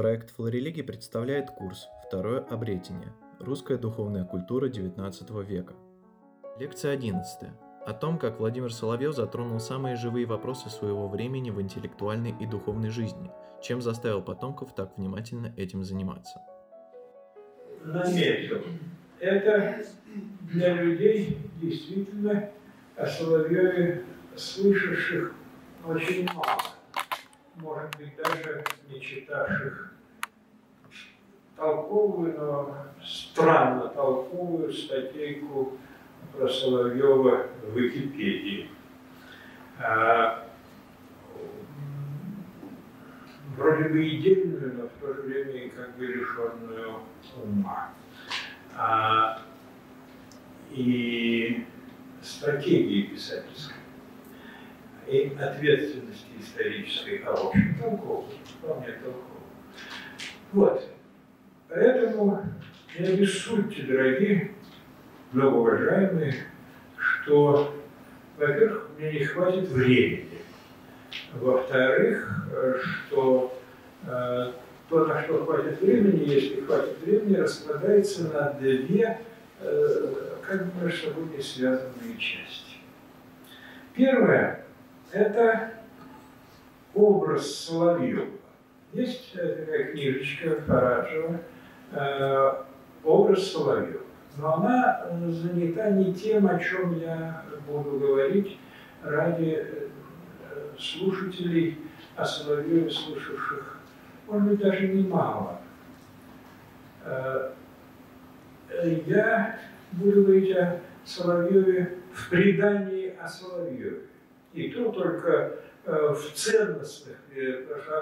Проект Флорелиги представляет курс «Второе обретение. Русская духовная культура XIX века». Лекция 11. О том, как Владимир Соловьев затронул самые живые вопросы своего времени в интеллектуальной и духовной жизни, чем заставил потомков так внимательно этим заниматься. Наметил. Это для людей действительно о Соловьеве слышавших очень мало может быть, даже не читавших толковую, но странно толковую статейку про Соловьева в Википедии. А, вроде бы идейную, но в то же время и как бы лишенную ума. А, и стратегии писательской и ответственности исторической, а в общем толковой, вполне толковой. Вот. Поэтому не обессудьте, дорогие, многоуважаемые, что, во-первых, мне не хватит времени, во-вторых, что э, то, на что хватит времени, если хватит времени, распадается на две э, как бы между собой не связанные части. Первое это образ Соловьева. Есть такая книжечка Фараджева э, «Образ Соловьева». Но она занята не тем, о чем я буду говорить ради э, слушателей, о Соловьеве слушавших, может быть, даже немало. Э, я буду говорить о Соловьеве в предании о Соловьеве. И то только э, в ценностных,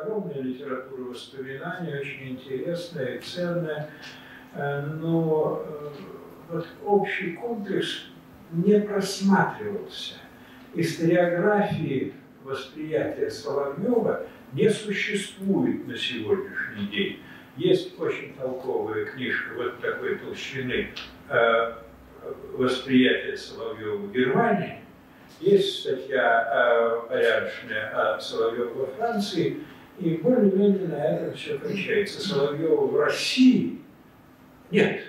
огромная литература воспоминаний, очень интересная и ценная, э, но э, вот общий комплекс не просматривался. Историографии восприятия Соловьева не существует на сегодняшний день. Есть очень толковая книжка вот такой толщины восприятия Соловьева в Германии, есть статья э, порядочная о Соловьеве во Франции, и более-менее на этом все кончается. Соловьева в России нет.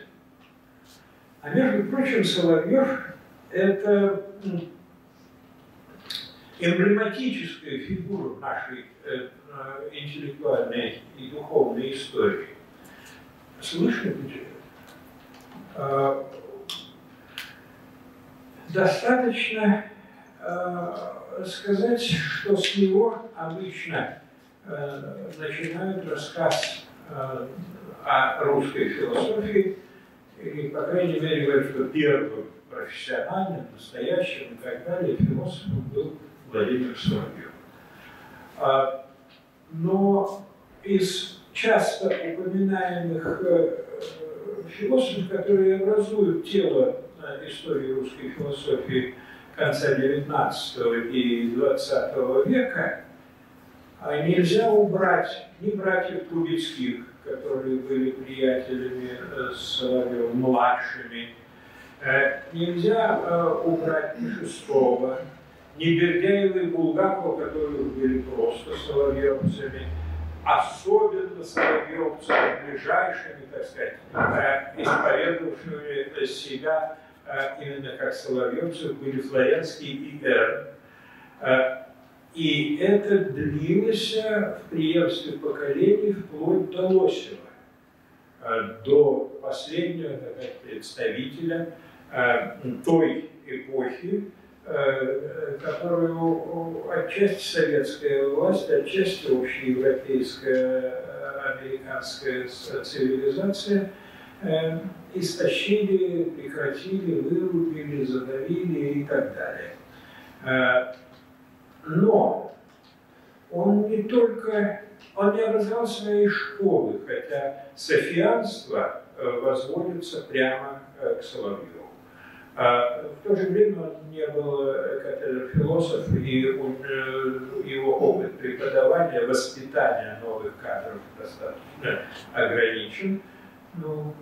А между прочим, Соловьев – это эмблематическая фигура нашей э, э, интеллектуальной и духовной истории. Слышите? Э, достаточно Э, сказать, что с него обычно э, начинают рассказ э, о русской философии, и, по крайней мере, говорят, что первым профессиональным, настоящим и так далее философом был Владимир Соловьев. А, но из часто упоминаемых философов, которые образуют тело истории русской философии, конца XIX и XX века, а нельзя убрать ни братьев Трубецких, которые были приятелями э, с Соловьевым-младшими, э, нельзя э, убрать ни Шестого, ни Бердяева и Булгакова, которые были просто соловьевцами, особенно соловьевцами, ближайшими, так сказать, исповедовавшими себя а именно как Соловьевцев, были Флоренский и Эрн. А, и это длилось в преемстве поколений вплоть до Лосева, а, до последнего так, представителя той эпохи, которую отчасти советская власть, отчасти общеевропейская, американская цивилизация – э, истощили, прекратили, вырубили, задавили и так далее. Э, но он не только, он не образовал своей школы, хотя софианство э, возводится прямо э, к Соловьеву. А в то же время он не был катедр-философ, и его опыт преподавания, воспитания новых кадров достаточно ограничен. Ну,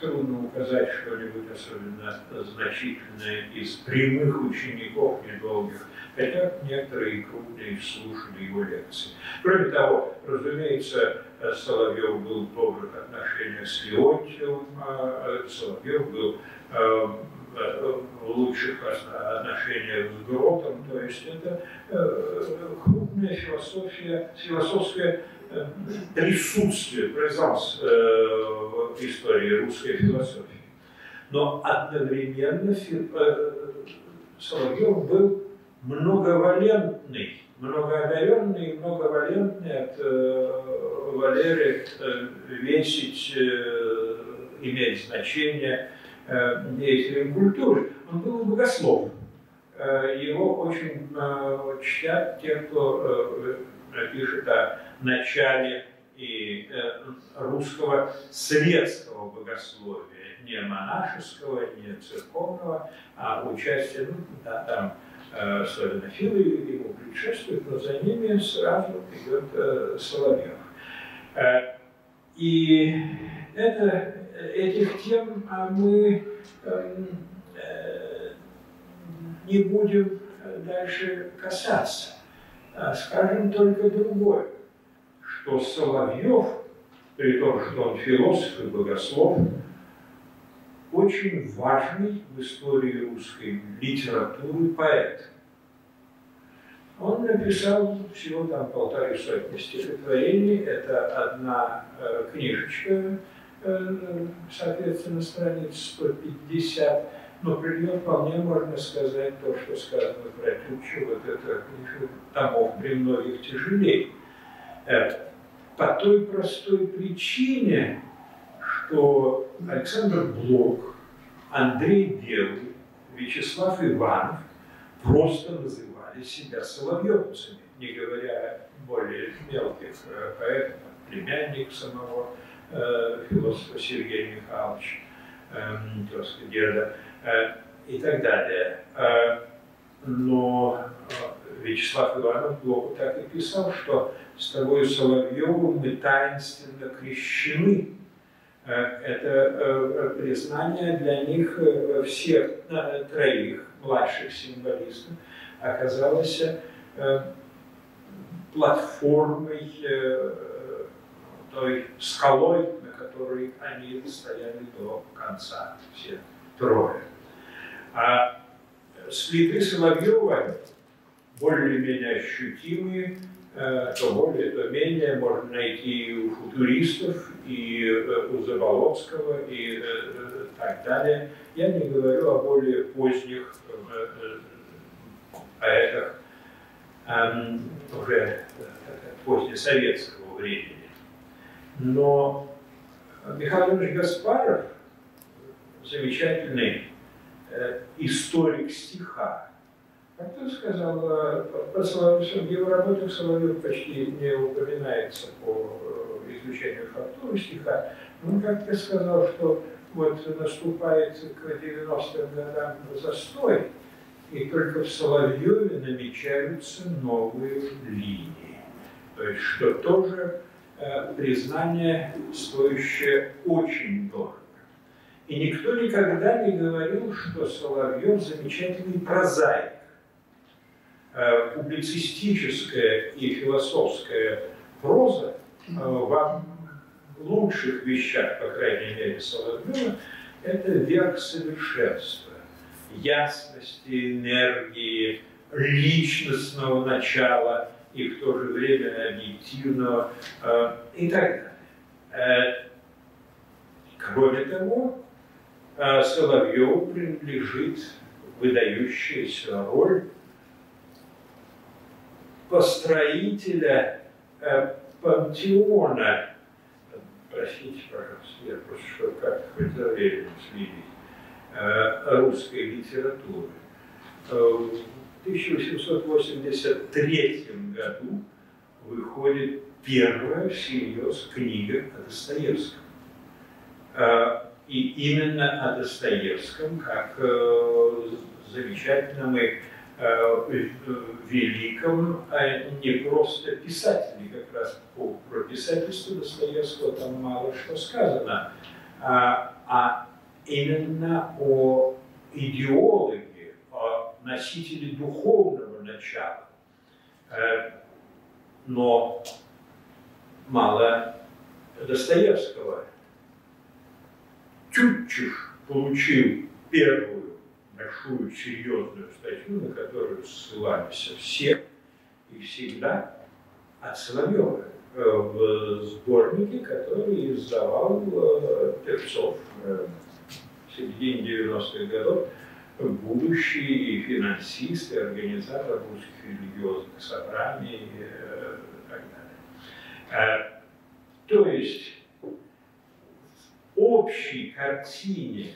трудно указать что-нибудь особенно значительное из прямых учеников недолгих хотя некоторые крупные слушали его лекции. Кроме того, разумеется, Соловьев был в добрых отношениях с Леонтьевым, а Соловьев был в лучших отношениях с Гротом, то есть это крупная философия, философское присутствие, презанс в истории русской философии. Но одновременно Соловьев был многовалентный, многоодаренный и многовалентный от Валерия весить имеет значение э, деятелем культуры. Он был богослов. Э, его очень э, чтят те, кто пишет о начале и русского светского богословия, не монашеского, не церковного, а участие, ну, да, там, особенно Филы ему предшествуют, но за ними сразу идет Соловьев. И это этих тем а мы эм, э, не будем дальше касаться. А скажем только другое, что Соловьев, при том, что он философ и богослов, очень важный в истории русской литературы поэт. Он написал всего там полторы сотни стихотворений. Это одна э, книжечка Э, соответственно, страниц 150, но про нее вполне можно сказать то, что сказано про Тютчу, вот это томов при многих тяжелее. Э, по той простой причине, что Александр Блок, Андрей Белый, Вячеслав Иванов просто называли себя соловьевцами, не говоря более мелких э, поэтов, племянник самого Э, философа Сергея Михайловича, тезка деда э, и так далее. Э, но Вячеслав Иванов Блоку так и писал, что с тобой Соловьевым мы таинственно крещены. Это признание для них всех троих младших символистов оказалось платформой той скалой, на которой они стояли до конца, все трое. А следы Соловьева более-менее ощутимые, э, то более, то менее можно найти и у футуристов, и э, у Заболоцкого, и э, так далее. Я не говорю о более поздних поэтах эм, уже позднесоветского времени. Но Михаил Иванович Гаспаров, замечательный историк стиха, как ты сказал, э, про Соловьев, в его работах Соловьев почти не упоминается по э, изучению фактуры стиха. Он как-то сказал, что вот наступает к 90-м годам застой, и только в Соловьеве намечаются новые линии. То есть, что тоже Э, признание, стоящее очень дорого. И никто никогда не говорил, что Соловьев замечательный прозаик. Э, публицистическая и философская проза э, в лучших вещах, по крайней мере, Соловьева, это верх совершенства, ясности, энергии, личностного начала – и в то же время объективного э, и так далее. Кроме того, Соловьеву принадлежит выдающаяся роль построителя э, пантеона. Простите, пожалуйста, я просто что как-то хоть заверил следить э, русской литературы. Э, 1883 году выходит первая всерьез книга о Достоевском. И именно о Достоевском, как э, замечательном и э, великом, а не просто писателе, как раз по, про писательство Достоевского там мало что сказано, а, а именно о идеологе, носители духовного самого начала. Но мало Достоевского. Тютчев получил первую большую серьезную статью, на которую ссылались все и всегда от Соловьева э, в сборнике, который издавал э, Певцов э, в середине 90-х годов, будущий финансист и организатор русских религиозных собраний и так далее. То есть общей картине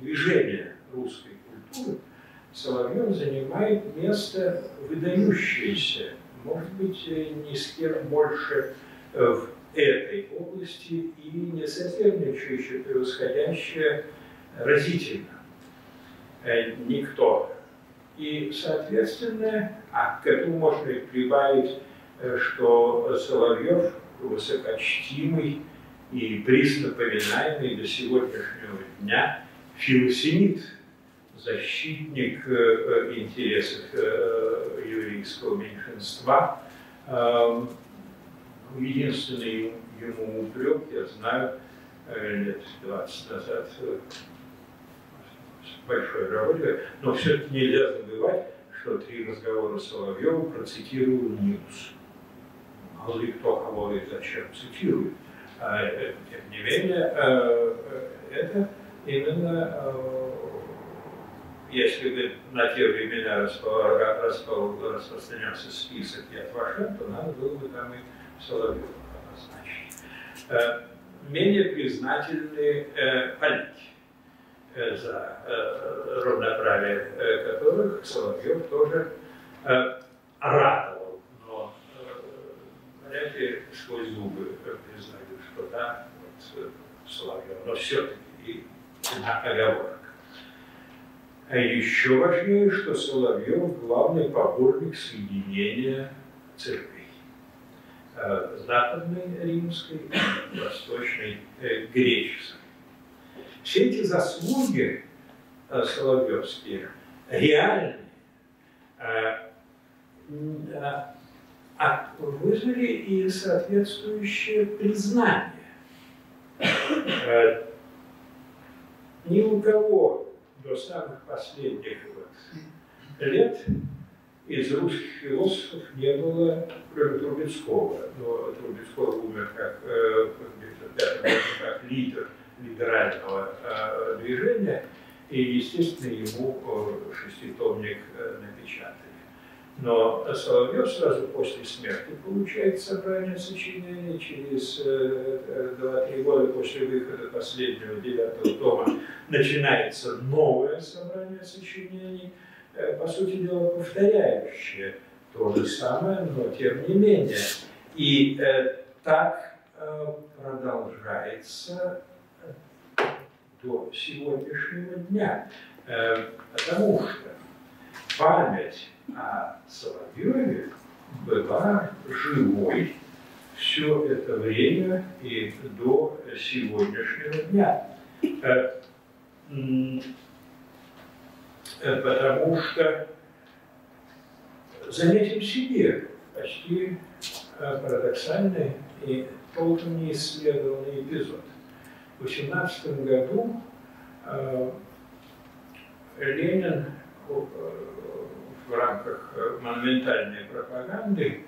движения русской культуры Соловьев занимает место выдающееся, может быть, ни с кем больше в этой области и не соперничающее, превосходящее разительно никто. И, соответственно, а к этому можно прибавить, что Соловьев высокочтимый и присно поминаемый до сегодняшнего дня филосемит, защитник э, интересов э, еврейского меньшинства. Эм, единственный ему упрек, я знаю, э, лет 20 назад большой работе, но все-таки нельзя забывать, что три разговора Соловьева процитировал Нилус. Мало ли кто кого и зачем цитирует. А, тем не менее, это именно если бы на те времена распространялся список Яд Вашем, то надо было бы там и Соловьева обозначить. Э, менее признательны э, политики э, за равноправие которых Соловьев тоже ратовал, но вряд ли сквозь зубы признаю, что да, вот Соловьев, но все-таки и оговорка. А еще важнее, что Соловьев главный поборник соединения церквей. Э, западной римской и восточной э, греческой. Все эти заслуги э, соловьевские реальные, а вызвали и соответствующее признание. Ни у кого до самых последних лет из русских философов не было, кроме Трубецкого. Но Трубецкой умер как, э, как лидер либерального э, движения, и, естественно, ему э, шеститомник напечатали. Но Соловьев сразу после смерти получает собрание сочинений, через 2-3 года после выхода последнего девятого тома начинается новое собрание сочинений, Э, по сути дела, повторяющее то же самое, но тем не менее. И э, так э, продолжается до сегодняшнего дня. Э, потому что память о Соловьеве была живой все это время и до сегодняшнего дня. Э, Э, потому что заметим себе почти э, парадоксальный и толком не исследованный эпизод. В 18 году Ленин в рамках монументальной пропаганды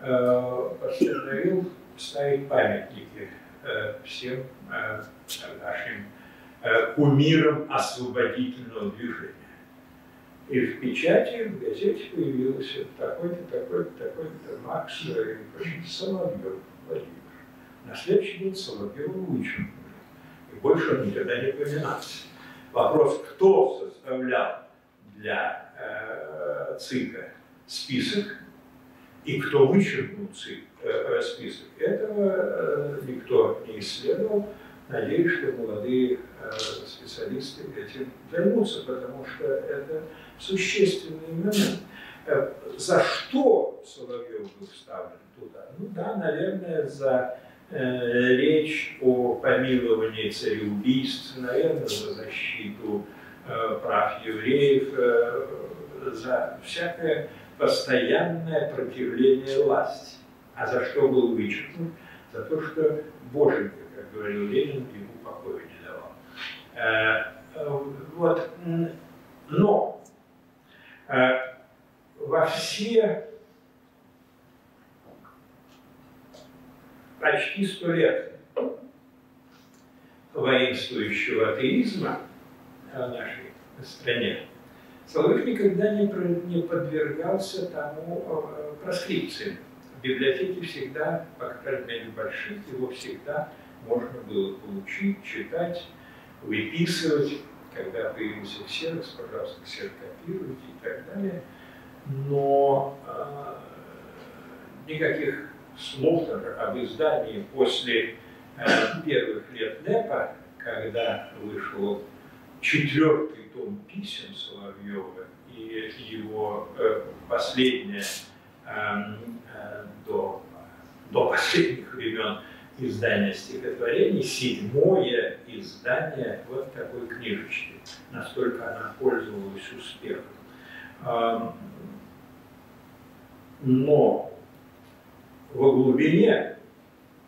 постановил ставить памятники всем нашим кумирам освободительного движения. И в печати, в газете появилось такой-то, такой-то, такой-то Макс Соловьев Владимир. На следующий день Соловьева вычеркнули. И больше он никогда не поминался. Вопрос, кто составлял для э, ЦИКа список и кто вычеркнул ЦИК, э, список, этого э, никто не исследовал. Надеюсь, что молодые э, специалисты этим займутся, потому что это существенный момент. Э, за что Соловьев был вставлен туда? Ну да, наверное, за э, речь о помиловании цареубийств, наверное, за защиту э, прав евреев, э, за всякое постоянное противление власти. А за что был вычеркнут? За то, что Боженька, как говорил Ленин, ему покоя не давал. Э, вот. Но э, во все почти сто лет воинствующего атеизма в нашей стране, Соловьев никогда не, не подвергался тому э, проскрипциям. В библиотеке всегда, по крайней мере, больших, его всегда можно было получить, читать, выписывать. Когда появился ксерокс, пожалуйста, ксерокопируйте и так далее. Но э, никаких слов даже об издании после э, первых лет НЭПа, когда вышел четвертый том писем Соловьева и его э, последнее эм, э, до, до последних времен издание стихотворений, седьмое издание вот такой книжечки. Настолько она пользовалась успехом. Эм, но во глубине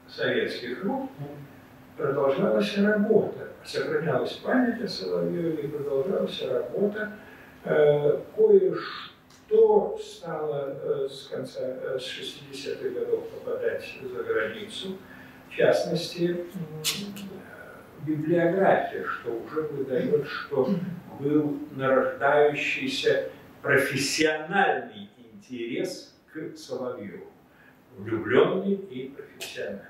советских рук продолжалась работа, сохранялась память о Соловьеве и продолжалась работа. Э, кое-что стало э, с конца, э, с 60-х годов попадать за границу, в частности, библиография, что уже выдает, что был нарождающийся профессиональный интерес к Соловьеву влюбленный и профессиональный.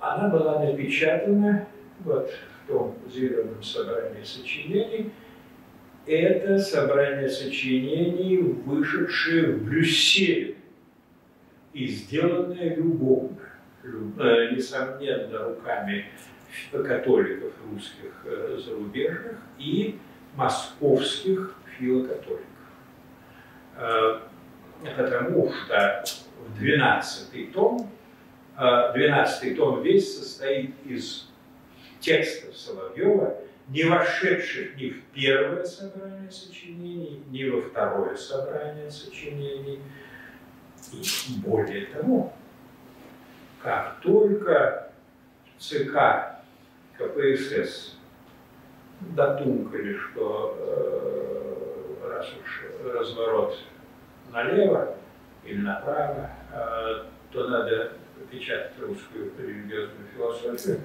Она была напечатана вот в том зеленом собрании сочинений. Это собрание сочинений, вышедшее в Брюсселе и сделанное любовно, э, несомненно, руками католиков русских э, зарубежных и московских филокатоликов. Потому что в 12 том. 12 а, том весь состоит из текстов Соловьева, не вошедших ни в первое собрание сочинений, ни во второе собрание сочинений. И более того, как только ЦК КПСС додумкали, что э, раз уж разворот налево, или направо, а, то надо печатать русскую религиозную философию.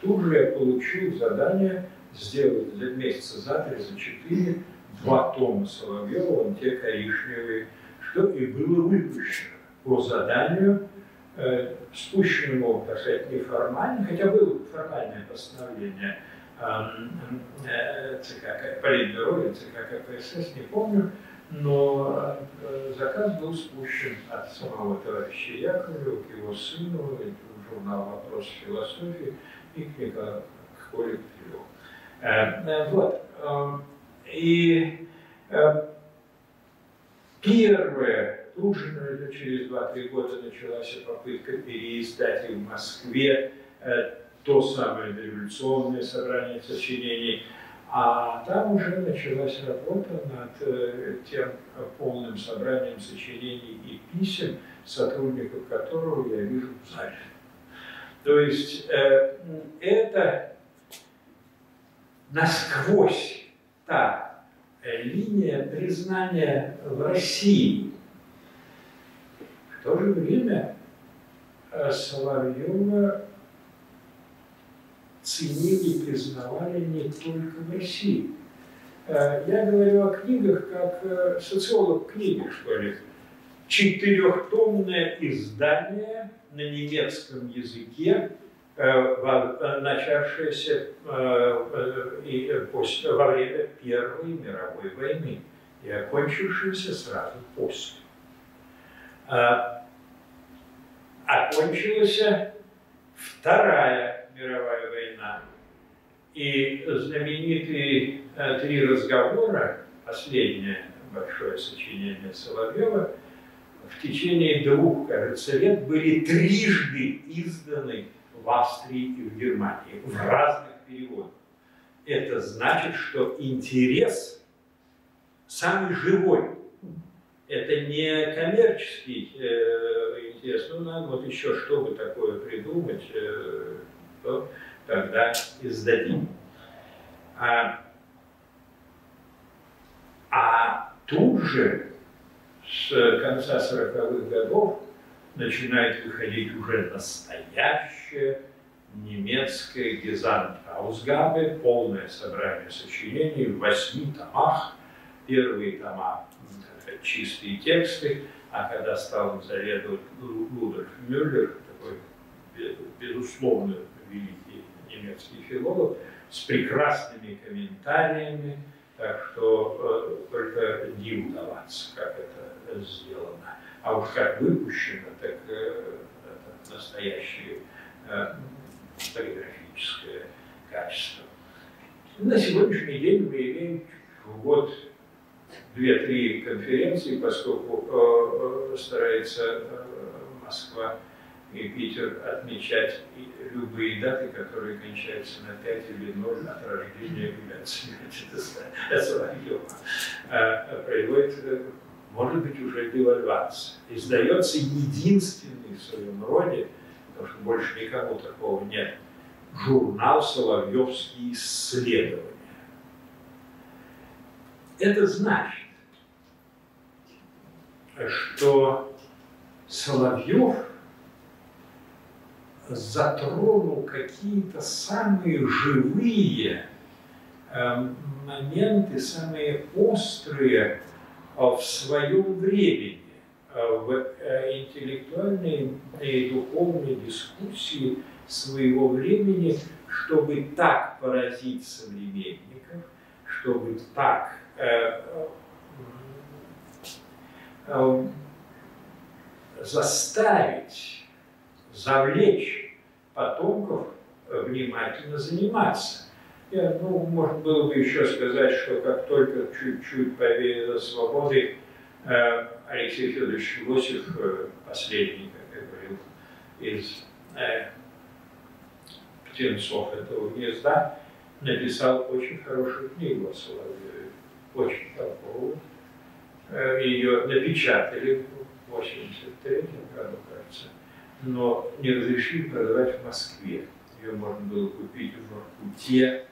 Тут же я получил задание сделать за месяца за три, за четыре два тома Соловьева, он те коричневые, что и было выпущено по заданию, э, спущенному, так сказать, неформально, хотя было формальное постановление э, ЦК Политбюро ЦК КПСС, не помню, но э, заказ был спущен от самого товарища Яковлева к его сыну, журнал «Вопрос философии» Николаю, к Коле э, э, Вот. Эм, и первое, тут же, наверное, через 2-3 года началась попытка переиздать в Москве то самое революционное собрание сочинений – а там уже началась работа над э, тем полным собранием сочинений и писем, сотрудников которого я вижу в зале. То есть э, это насквозь та линия признания в России. В то же время э, Соловьева ценили и признавали не только в России. Э, я говорю о книгах как э, социолог книги, что ли. Четырехтомное издание на немецком языке, э, начавшееся после, во время Первой мировой войны и окончившееся сразу после. Окончилась Вторая мировая война. И знаменитые э, три разговора, последнее большое сочинение Соловьева, в течение двух, кажется, лет были трижды изданы в Австрии и в Германии в разных переводах. Это значит, что интерес самый живой. Это не коммерческий э, интерес, ну надо вот еще чтобы такое придумать, э, то тогда издадим. А, а тут же с конца 40-х годов начинает выходить уже настоящее немецкое Гезантаусгабе, полное собрание сочинений в восьми томах. Первые тома – чистые тексты, а когда стал заведовать Лудольф Мюллер, такой безусловно великий немецкий филолог, с прекрасными комментариями, так что э, только не удаваться, как это сделано. А уж как выпущено, так э, это настоящее э, фотографическое качество. На сегодняшний день мы имеем в год две-три конференции, поскольку э, старается Москва и Питер отмечать любые даты, которые кончаются на 5 или 0 от рождения или от смерти Соловьева. А, производит, может быть, уже девальвация. Издается единственный в своем роде, потому что больше никому такого нет, журнал «Соловьевские исследования». Это значит, что Соловьев затронул какие-то самые живые э, моменты, самые острые э, в своем времени, э, в э, интеллектуальной и духовной дискуссии своего времени, чтобы так поразить современников, чтобы так заставить завлечь потомков э, внимательно заниматься. Я, ну, можно было бы еще сказать, что как только чуть-чуть повеяло свободы, э, Алексей Федорович Лосев, э, последний, как я говорил, из э, птенцов этого гнезда, написал очень хорошую книгу о Соловьеве, очень толковую. Ее напечатали в 83 году, кажется но не разрешили продавать в Москве. Ее можно было купить в Воркуте,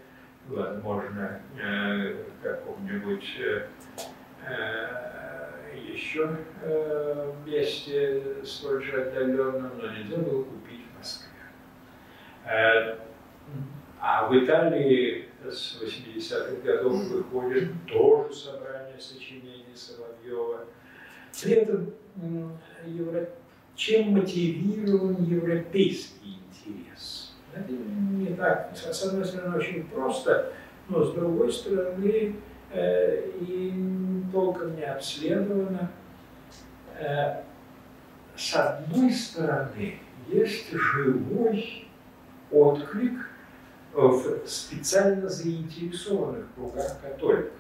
возможно, э, каком-нибудь э, э, еще э, месте столь же отдаленном, но нельзя было купить в Москве. Э, а в Италии с 80-х годов выходит тоже собрание сочинений Соловьева. При этом Европа чем мотивирован европейский интерес. Это не так, с одной стороны, очень просто, но с другой стороны, э, и толком не обследовано. Э, с одной стороны, есть живой отклик в специально заинтересованных кругах католиков.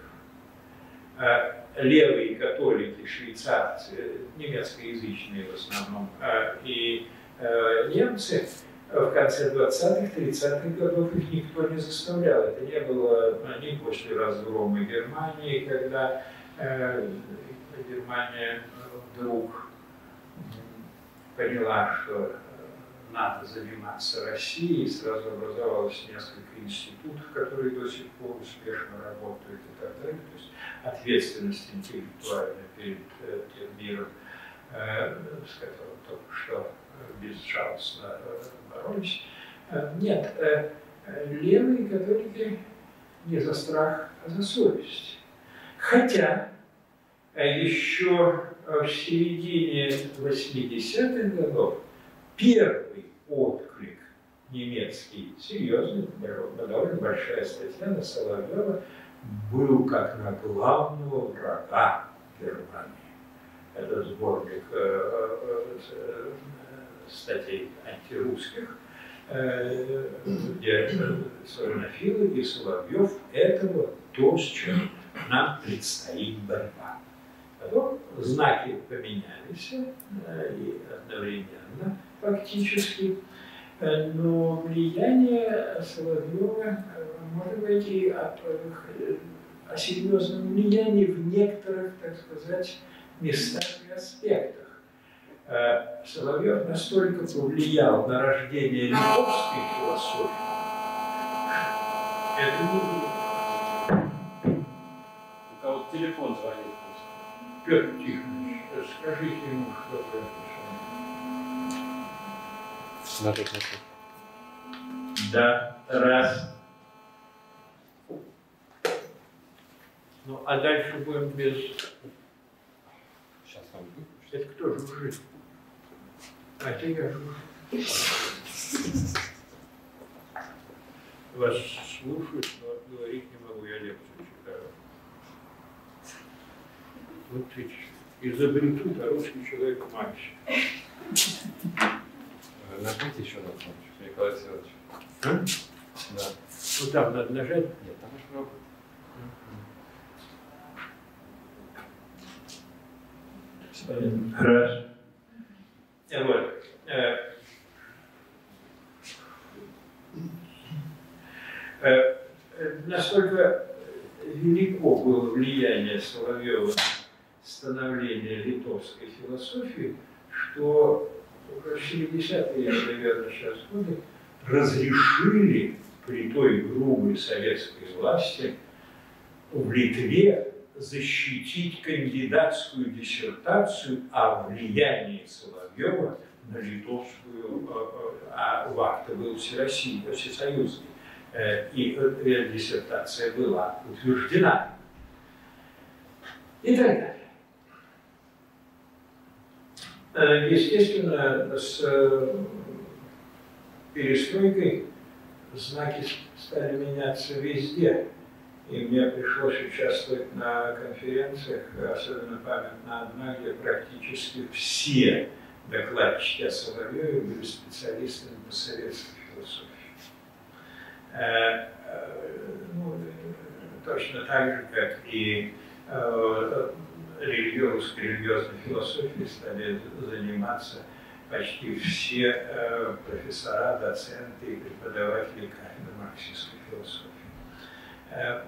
Э, левые католики, швейцарцы, немецкоязычные в основном, а, и э, немцы, в конце 20-х, 30-х годов их никто не заставлял. Это не было ни после разгрома Германии, когда э, Германия вдруг поняла, что надо заниматься Россией, сразу образовалось несколько институтов, которые до сих пор успешно работают и так далее. То есть ответственность интеллектуальная перед э, тем миром, э, с которым только что безжалостно э, боролись. Э, нет, левые католики не за страх, а за совесть. Хотя еще в середине 80-х годов первый отклик немецкий, серьезный, довольно большая статья на Соловьева, был как на главного врага Германии. Это сборник э, э, э, статей антирусских, где славянофилы и Соловьев этого то, с чем нам предстоит борьба. Потом знаки поменялись и одновременно фактически, но влияние Соловьева может быть и от о серьезном влиянии в некоторых, так сказать, местах и аспектах. Э, Соловьев настолько повлиял на рождение литовской философии, это не У кого телефон звонит. Петр Тихонович, скажите ему, что Надо это. Да, раз. Ну, а дальше будем без... Сейчас вам выключу. Это кто жужжит? А это я жужжу. Вас слушают, но говорить не могу, я лекцию читаю. Вот эти изобретут, а русский человек мальчик. Э, Нажмите еще на кнопочку, Николай Всеволодович. А? Да. Там надо нажать. Нет, там уж много. Раз. Э, Вот. Э, э, Настолько велико было влияние Соловьева на становление литовской философии, что 70-е, наверное, сейчас годы разрешили при той грубой советской власти в Литве защитить кандидатскую диссертацию о влиянии Соловьева на литовскую, э, э, а в акте был всероссийский, всесоюзный, Э, и э, диссертация была утверждена. И так далее. Э, Естественно, с э, перестройкой знаки стали меняться везде. И мне пришлось участвовать на конференциях, особенно памятна одна, где практически все докладчики о Соловьеве были специалистами по советской философии. Э, ну, точно так же, как и религиозной, религиозной философией стали заниматься почти все э, профессора, доценты и преподаватели кафедры марксистской философии. Э,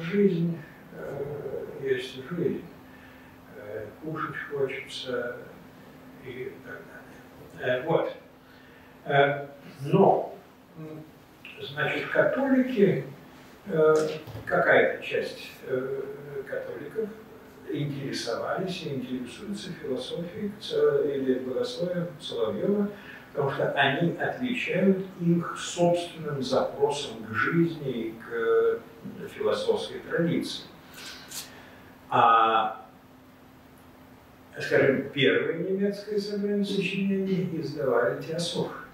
Жизнь э, есть жизнь. Э, Кушать хочется и так далее. Э, Вот. Э, Но, значит, католики, какая-то часть католиков интересовались и интересуются философией или богословием Соловьева, потому что они отвечают их собственным запросам к жизни и к э, философской традиции. А, скажем, первое немецкое собрание сочинений издавали теософы.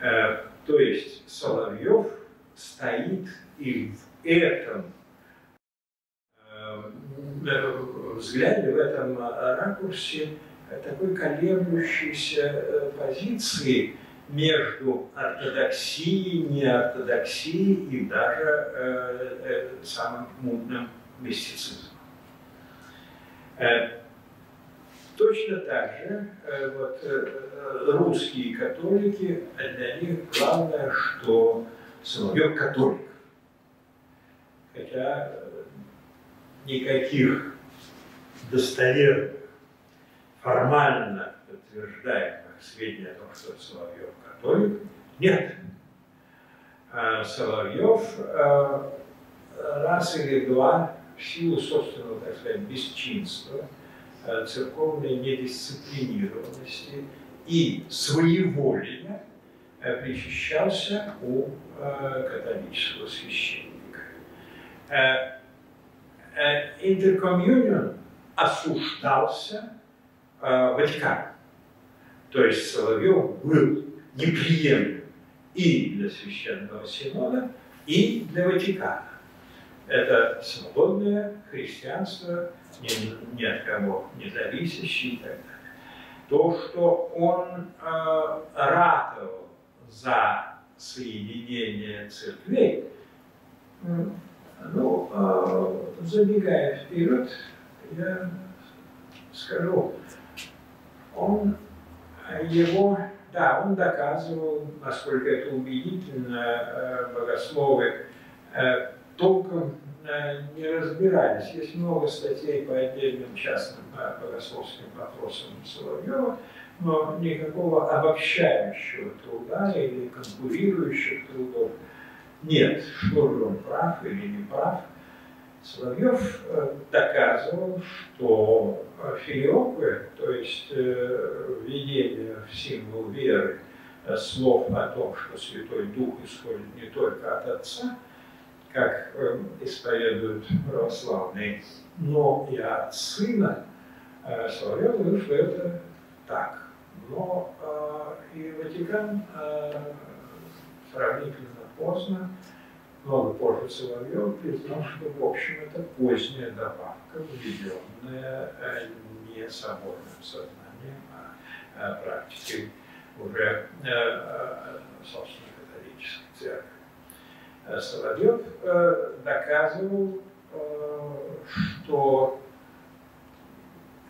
Э, То есть Соловьев стоит и в этом взгляде, в этом э, ракурсе э, такой колеблющейся э, позиции между ортодоксией, неортодоксией и даже э, э, самым мутным мистицизмом. Э, Точно так же э, вот, э, русские католики, для них главное, что Соловьев католик. Хотя э, никаких достоверных, формально подтверждаемых сведений о том, что Соловьев католик, нет. А Соловьев э, раз или два в силу собственного, так сказать, бесчинства, э, церковной недисциплинированности и своеволия э, причащался у католического священника. Э, Интеркомьюнион осуждался э, Ватиканом. То есть Соловьев был неприемлем и для Священного Синода, и для Ватикана. Это свободное христианство, ни, ни от кого не зависящее и так далее. То, что он э, ратовал за соединение церквей, ну, э, забегая вперед, я скажу, он э, его, да, он доказывал, насколько это убедительно, э, богословы, э, толком не разбирались. Есть много статей по отдельным частным богословским вопросам Соловьева, но никакого обобщающего труда или конкурирующих трудов нет. Он прав или не прав? Соловьев э, доказывал, что филиоквы, то есть э, введение в символ веры э, слов о том, что Святой Дух исходит не только от Отца, как исповедуют православные, но и от Сына, Соловьев говорил, что это так. Но и Ватикан сравнительно поздно много позже Соловьев признал, что, в общем, это поздняя добавка, введенная э, не соборным сознанием, а практикой уже, э, э, собственно, католической церкви. Соловьев доказывал, что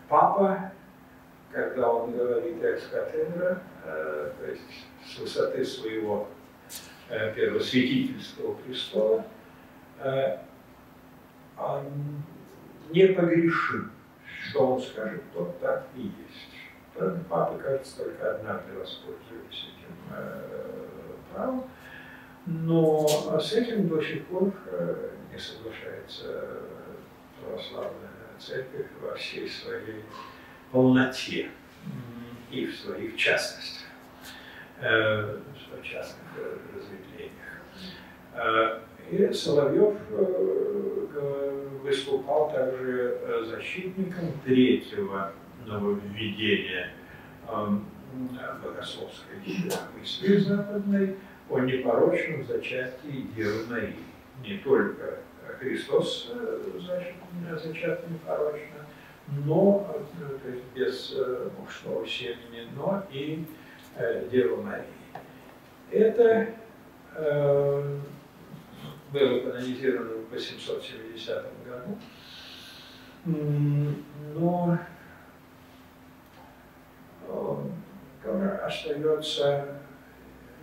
папа, когда он говорит экс-катедра, то есть с высоты своего Э, первосвятительского престола, э, не погрешим, что он скажет, тот так и есть. Правда, папы, кажется, только однажды воспользовались этим э, правом, но с этим до сих пор не соглашается православная церковь во всей своей полноте и в своих частностях, в частных Э, и Соловьев э, выступал также э, защитником третьего нововведения богословской мысли западной о непорочном зачатии Девы Марии. Не только Христос зачат непорочно, но, то есть без мужского семени, но и Дева Марии. Это было канонизировано в 870 году, но остается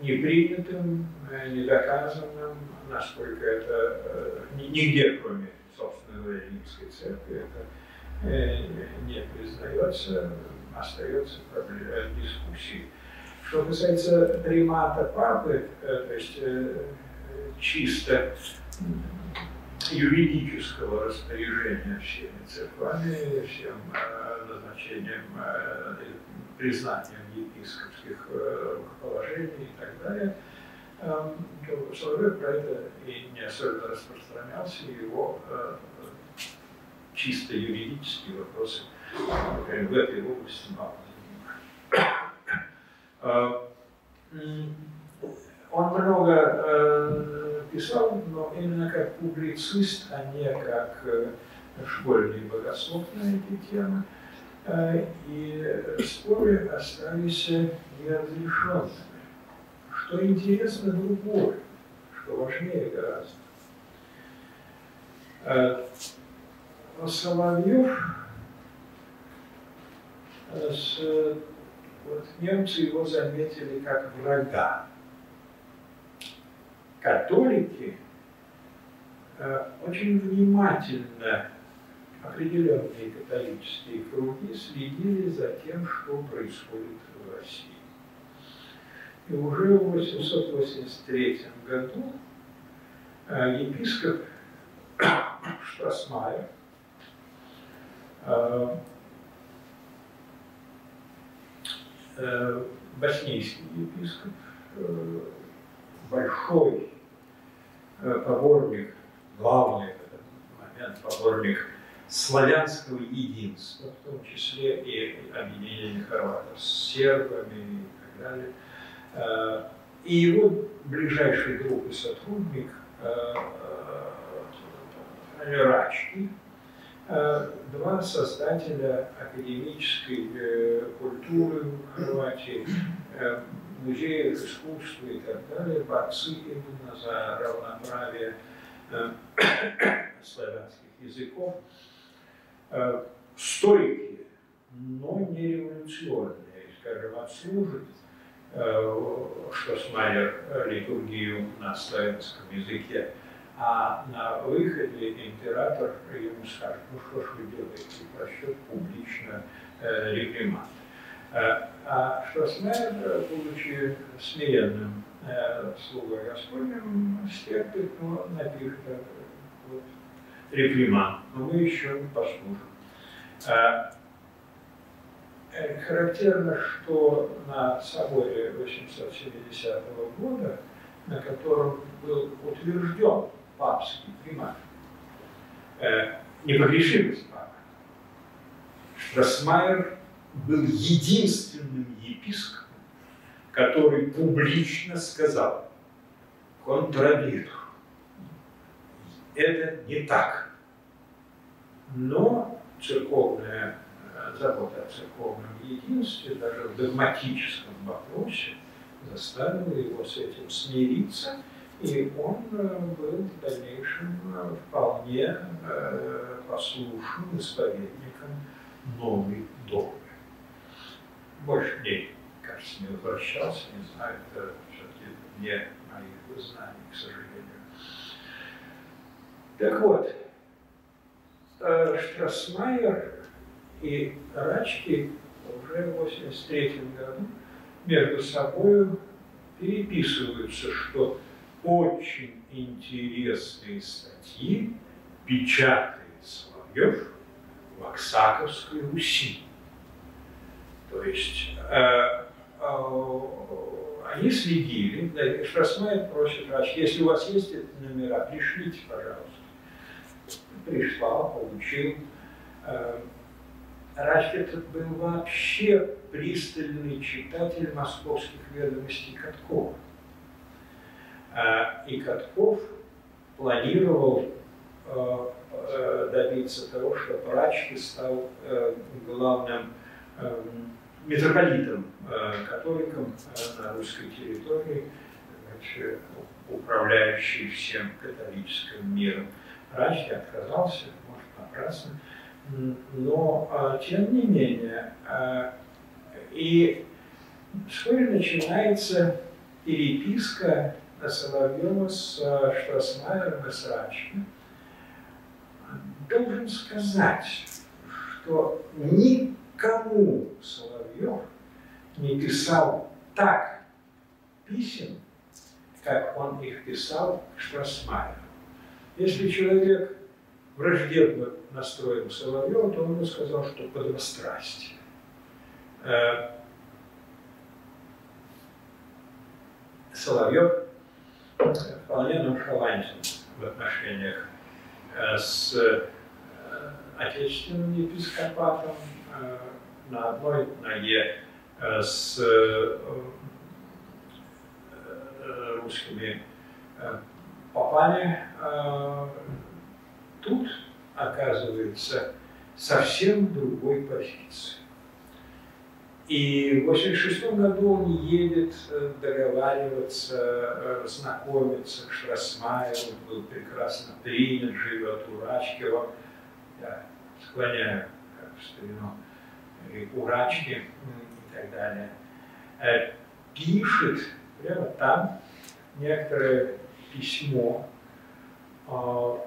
непринятым, недоказанным, насколько это э, нигде, кроме, собственно говоря, римской церкви, это э, не признается, остается проблема дискуссии. Что касается примата папы, э, то есть чисто юридического распоряжения всеми церквами, всем э, назначением, э, признанием епископских э, положений и так далее, то Соловьев про это и не особенно распространялся, его чисто юридические вопросы в этой области мало. Он много э, писал, но именно как публицист, а не как э, школьный богослов на эти темы. Э, и споры остались неразрешенными. Что интересно другое, что важнее гораздо. Э, Соловьев э, с, вот немцы его заметили как врага католики э, очень внимательно определенные католические круги следили за тем, что происходит в России. И уже в 883 году э, епископ Штрасмайер э, боснийский епископ, большой Э, поборник, главный в этот момент поборник славянского единства, в том числе и объединения хорватов с сербами и так далее. Э, и его ближайший друг и сотрудник э, Рачки, два создателя академической культуры в Хорватии, музеях искусства и так далее, борцы именно за равноправие э, славянских языков, э, стойкие, но не революционные, скажем, отслужат э, Штосмайер литургию на славянском языке А на выходе император ему скажет, ну что ж вы делаете, прощет публично э, репримат. Э, а Штрасмайер, будучи смиренным э, слугой Господним, стерпит, но напишет э, вот, репримат. Но мы еще послушаем. Э, э, характерно, что на соборе 870 года, на котором был утвержден папский примат, э, непогрешимость папы, Штрасмайер был единственным епископом, который публично сказал контрабир. Это не так. Но церковная э, забота о церковном единстве, даже в догматическом вопросе, заставила его с этим смириться, и он э, был в дальнейшем э, вполне послушным исповедником новой догмы. Больше дней, кажется, не возвращался, не знаю, это все-таки не моих знаний, к сожалению. Так вот, Штрасмайер и Рачки уже в 83 году между собой переписываются, что очень интересные статьи печатает Соловьев в Оксаковской Руси. То есть э, э, они следили, да, Штрасмайер просит Рачки, если у вас есть эти номера, пришлите, пожалуйста пришла, получил. Э, Рашкет был вообще пристальный читатель московских ведомостей Каткова. Э, и Катков планировал э, добиться того, что Рачки стал главным митрополитом, католиком на русской территории, управляющий всем католическим миром. Рачки отказался, может, напрасно. Но, а, тем не менее, а, и вскоре начинается переписка Соловьева с а, Штрасмайером и с. Должен сказать, что никому Соловьев не писал так писем, как он их писал Штрасмайеру. Если человек враждебно настроен Соловьеву, то он ему сказал, что подобострастие. Э, Соловьев вполне ноншалантен в отношениях э, с э, отечественным епископатом на одной ноге с русскими попали э, тут, оказывается, совсем другой позиции. И в 86 году он едет э, договариваться, э, знакомиться с Шрасмаевым, был прекрасно принят, живет у Рачкова. Я склоняю как в старину и Урачки и так далее. Пишет прямо там некоторые письмо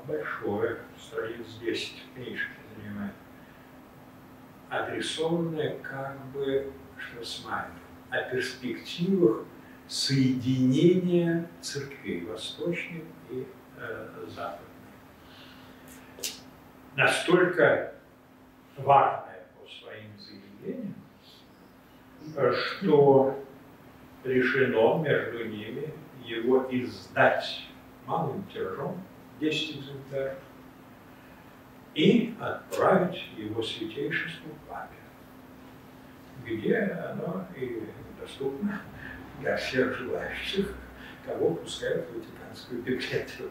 большое, страниц 10 книжки занимает, адресованное как бы Штрасмайеру о перспективах соединения церквей восточной и э, западной. Настолько важное по своим заявлениям, что решено между ними его издать малым тиражом, 10 экземпляров, и отправить его святейшеству папе, где оно и доступно для всех желающих, кого пускают в Ватиканскую библиотеку.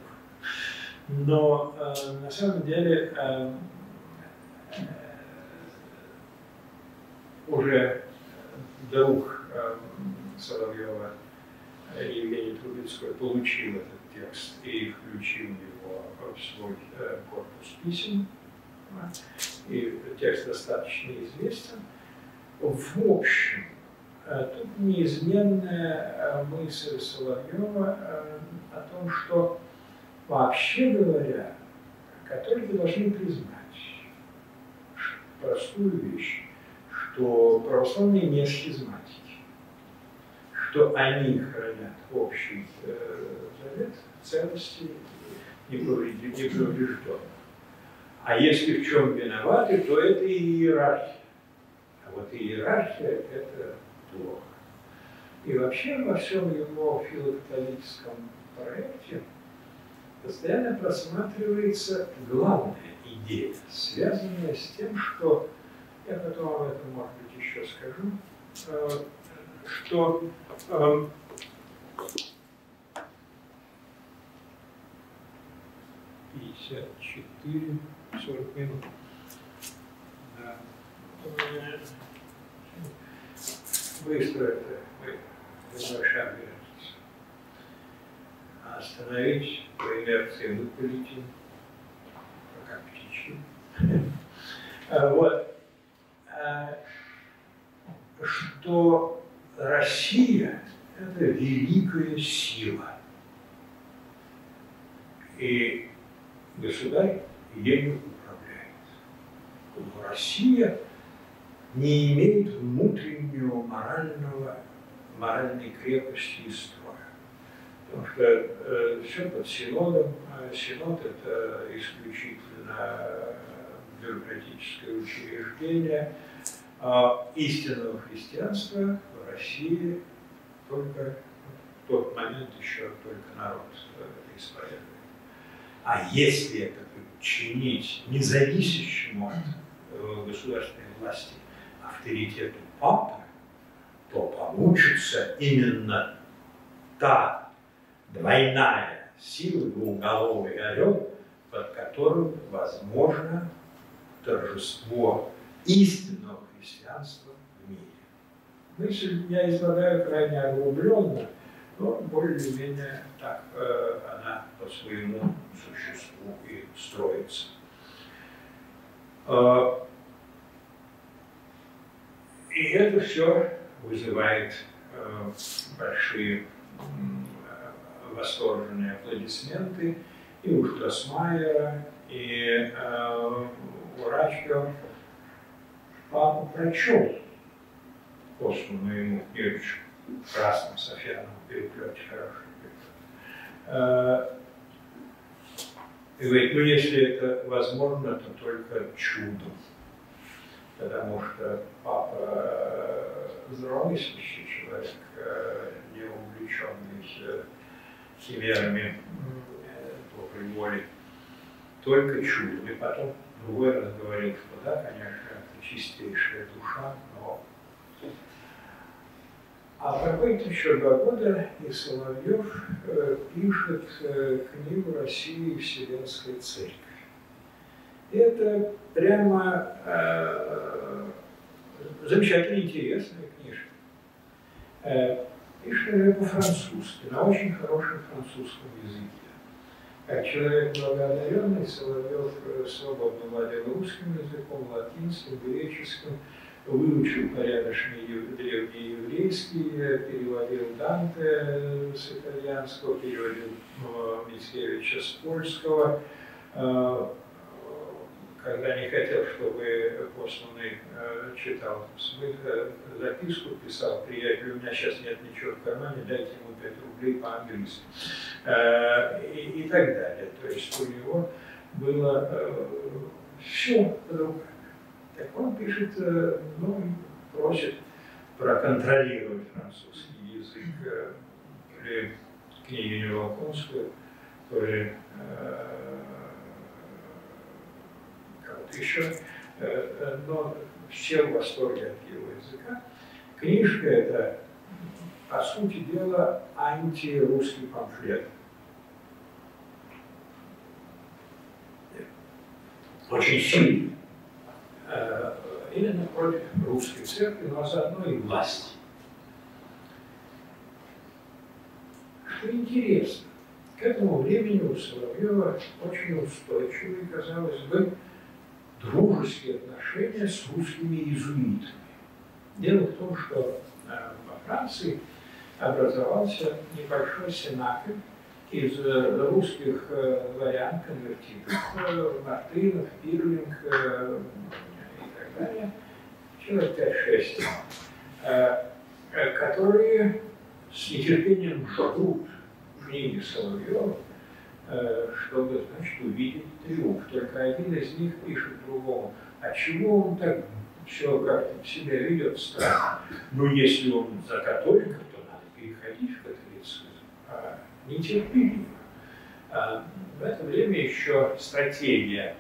Но э, на самом деле э, э, уже друг э, Соловьева Евгений Трубецкой получил этот текст и включил его в свой э, корпус писем. И текст достаточно известен. В общем, э, тут неизменная э, мысль Соловьева о том, что вообще говоря, католики должны признать простую вещь, что православные не схизматики, что они хранят общий э, завет целости неповрежденных. А если в чем виноваты, то это иерархия. А вот иерархия – это плохо. И вообще во всем его филокатолическом проекте постоянно просматривается главная идея, связанная с тем, что, я потом об этом, может быть, еще скажу, э, что эм, пятьдесят четыре, сорок минут. Да. Быстро это небольшая вероятность. Остановить по инерции выпалите, пока птичьи. Вот. А, что Россия – это великая сила. И государь ею управляет. Но Россия не имеет внутреннего морального, моральной крепости и строя. Потому что э, все под синодом. А синод – это исключительно бюрократическое учреждение. А истинного христианства в России только в тот момент еще только народ э, исповедует. А если это подчинить независящему от э, государственной власти авторитету папы, то получится именно та двойная сила, двуголовый орел, под которым возможно торжество истинного христианства в мире. Мысль я излагаю крайне оглубленно, но более-менее так э, она по своему существу и строится. Э, и это все вызывает э, большие э, восторженные аплодисменты и у Штрасмайера, и э, у Рачка папа прочел посланную ему книжечку в красном софьяном переплете, хороший переплет. И говорит, ну если это возможно, то только чудом. Потому что папа э, здравомыслящий человек, э, не увлеченный химерами доброй воли, только чудом. И потом другой раз говорил, что да, конечно, чистейшая душа, но а проходит еще два года, и Соловьев э, пишет э, книгу «Россия и Вселенская Церковь». Это прямо э, замечательно интересная книжка. Э, пишет по-французски, на очень хорошем французском языке. Как человек благодаренный, Соловьев свободно владел русским языком, латинским, греческим, выучил порядочный древний еврейский, переводил Данте с итальянского, переводил э, Мицкевича с польского, э, когда не хотел, чтобы посланный э, читал записку, писал, приятель, у меня сейчас нет ничего в кармане, дайте ему 5 рублей по-английски. И, и так далее. То есть у него было все руками. Так он пишет, э, ну, просит проконтролировать французский язык э, то ли э, кого-то еще, но все в восторге от его языка. Книжка это, по сути дела, антирусский памфлет. Очень сильный Э, именно против русской церкви, но заодно и власти. Что интересно, к этому времени у Соловьева очень устойчивые, казалось бы, дружеские отношения с русскими иезуитами. Дело в том, что э, во Франции образовался небольшой сенакль из э, русских э, вариант конвертитов, Мартынов, Пирлинг человек 5-6, которые с нетерпением ждут книги Соловьева, чтобы, значит, увидеть триумф. Только один из них пишет другому, а чего он так все как-то себя ведет странно? Ну, если он за католиков, то надо переходить в католицизм. А нетерпеливо. А в это время еще стратегия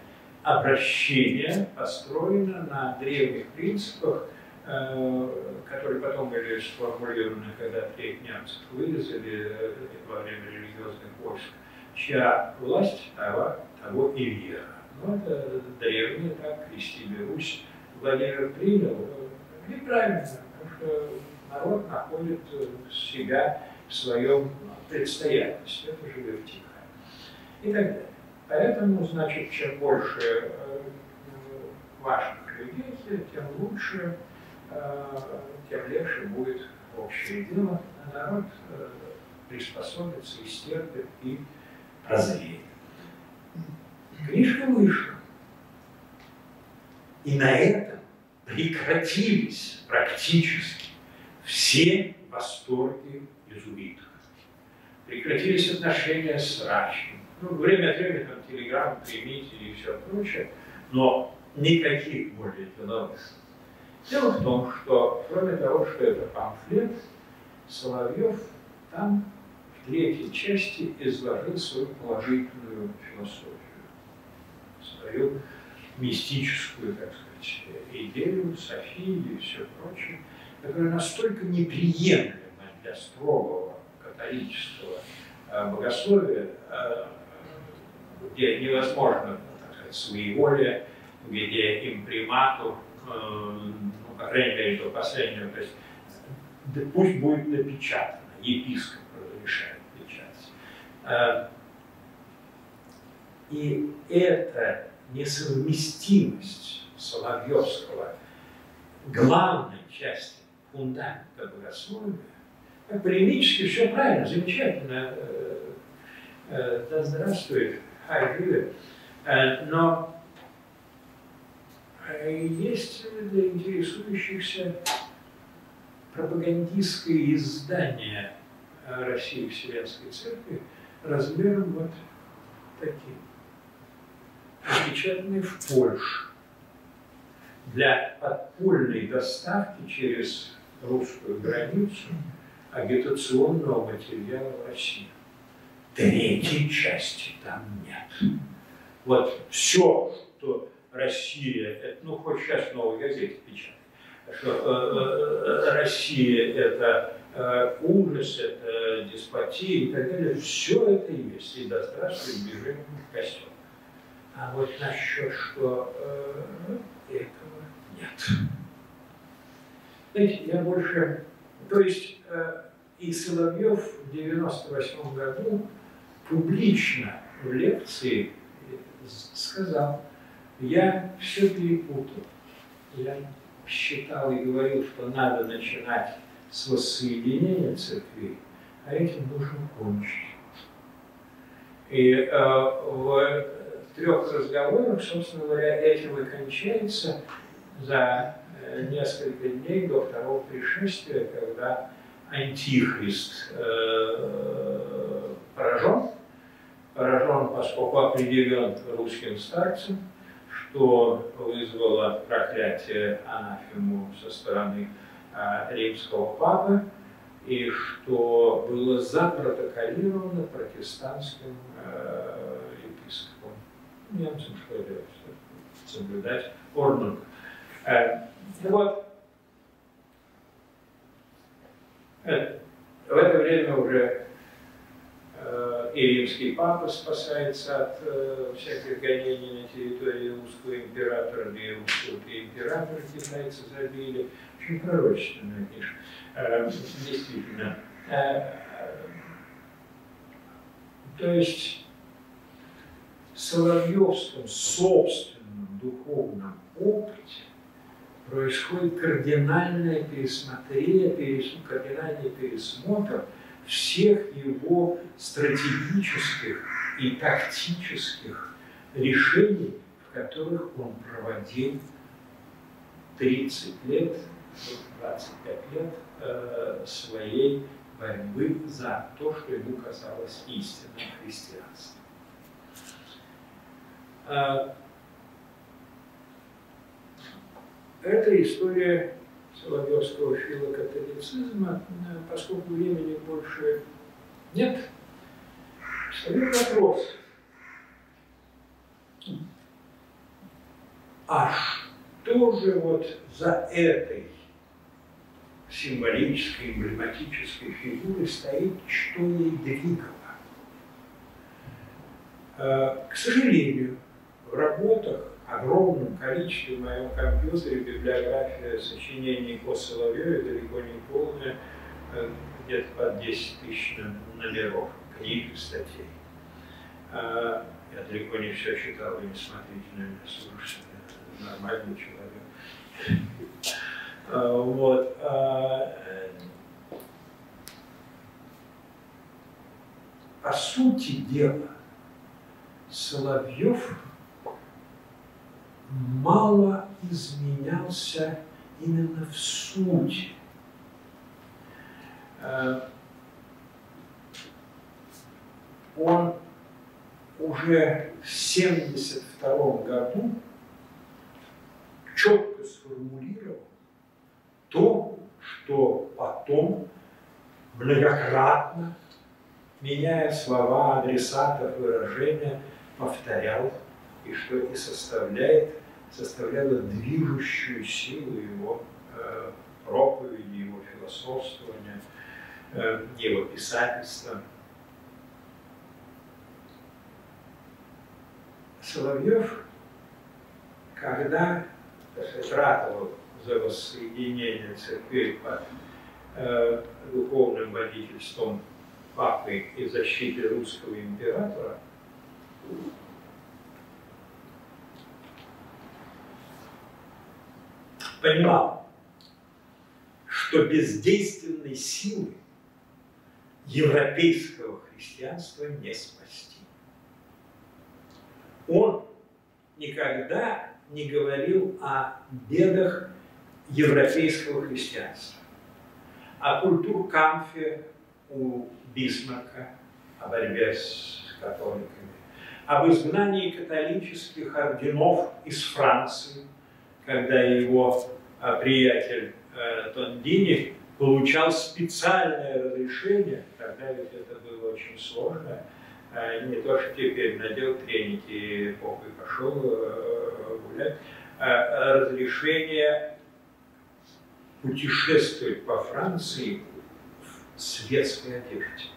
обращения построена на древних принципах, э, которые потом были сформулированы, когда всех немцев вырезали э, во время религиозных войск, чья власть того, того и вера. Ну, это древние так крестили Русь. Владимир принял, э, неправильно, потому что народ находит себя в своем предстоятельстве, это же вертикаль. И так далее. Поэтому, значит, чем больше э, важных людей, тем лучше, э, тем легче будет общее дело, а народ э, приспособится, истерпит и прозреет. Книжка вышла. И на этом прекратились практически все восторги иезуитов. Прекратились отношения с Рачем. Ну, время от времени там телеграммы примите и все прочее, но никаких более деловых. Дело в том, что кроме того, что это памфлет, Соловьев там в третьей части изложил свою положительную философию, свою мистическую, так сказать, идею, Софии и все прочее, которая настолько неприемлема для строгого католического э, богословия, э, где невозможно, так сказать, где импримату, э, ну, по крайней мере, до последнего, то есть пусть будет напечатано, епископ разрешает печатать. И эта несовместимость Соловьевского главной части фундамента богословия Полемически все правильно, замечательно. Э, э, да здравствует Хайгюле. Э, но есть для интересующихся пропагандистское издание России Вселенской Церкви размером вот таким. Напечатанный в Польше для подпольной доставки через русскую границу агитационного материала в России. Третьей части там нет. Вот все, что Россия, это, ну хоть сейчас в новой газете печатают, что э, э, Россия это э, ужас, это деспотия и так далее, все это есть. И да здравствует бежим в костюм. А вот насчет, что э, этого нет. Знаете, я больше то есть э, и Соловьев в 1998 году публично в лекции сказал, я все перепутал. Я считал и говорил, что надо начинать с воссоединения церкви, а этим нужно кончить. И э, в трех разговорах, собственно говоря, этим и кончается за Э, несколько дней до второго пришествия, когда Антихрист э, поражен, поражен, поскольку определен русским старцем, что вызвало проклятие анафему со стороны э, римского папы, и что было запротоколировано протестантским э, епископом, немцам, что ли, соблюдать орден. Э, вот. Э, в это время уже и римский папа спасается от э, всяких гонений на территории русского императора, где русского императора китайцы забили. Очень пророчественная книжка. Э, действительно. Э, то есть в Соловьевском собственном духовном опыте происходит кардинальное пересмотрение, перес, кардинальный пересмотр всех его стратегических и тактических решений, в которых он проводил 30 лет, 25 лет э, своей борьбы за то, что ему казалось истинным христианством. Э, это история Соловьевского филокатолицизма, э, поскольку времени больше нет, встает вопрос, а что же вот за этой символической, эмблематической фигурой стоит, что ей двигало? Э, к сожалению, в работах огромном количестве в моем компьютере библиография сочинений по Соловьеве далеко не полная, э, где-то под 10 тысяч номеров книг и статей. Э, я далеко не все читал, вы не смотрите на меня, слушайте, нормальный человек. Э, вот. По сути дела, Соловьев мало изменялся именно в сути. Э, он уже в 1972 году четко сформулировал то, что потом многократно, меняя слова адресатов выражения, повторял и что и составляет, составляло движущую силу его э, проповеди, его философствования, э, его писательства. Соловьев, когда ратовал за воссоединение церкви под э, духовным водительством папы и защиты русского императора, понимал, что бездейственной силы европейского христианства не спасти. Он никогда не говорил о бедах европейского христианства, о культуркамфе у Бисмарка, о борьбе с католиками, об изгнании католических орденов из Франции – когда его а, приятель э, Тондини получал специальное разрешение, тогда ведь это было очень сложно, а, не то, что теперь надел треники, поп и пошел э, гулять, а разрешение путешествовать по Франции в светской одежде.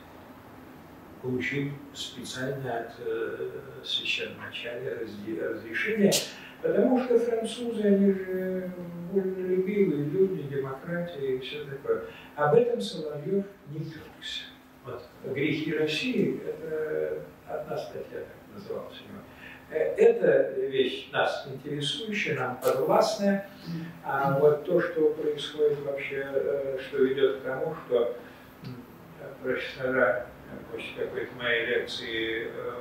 Получил специально от э, священначалия разрешение, Потому что французы, они же любимые люди, демократия и все такое. Об этом Соловьев не пекся. Вот. «Грехи России» — это одна статья, так называлась у него. Э, это вещь нас интересующая, нам подвластная, а вот то, что происходит вообще, э, что ведет к тому, что профессора после какой-то моей лекции э,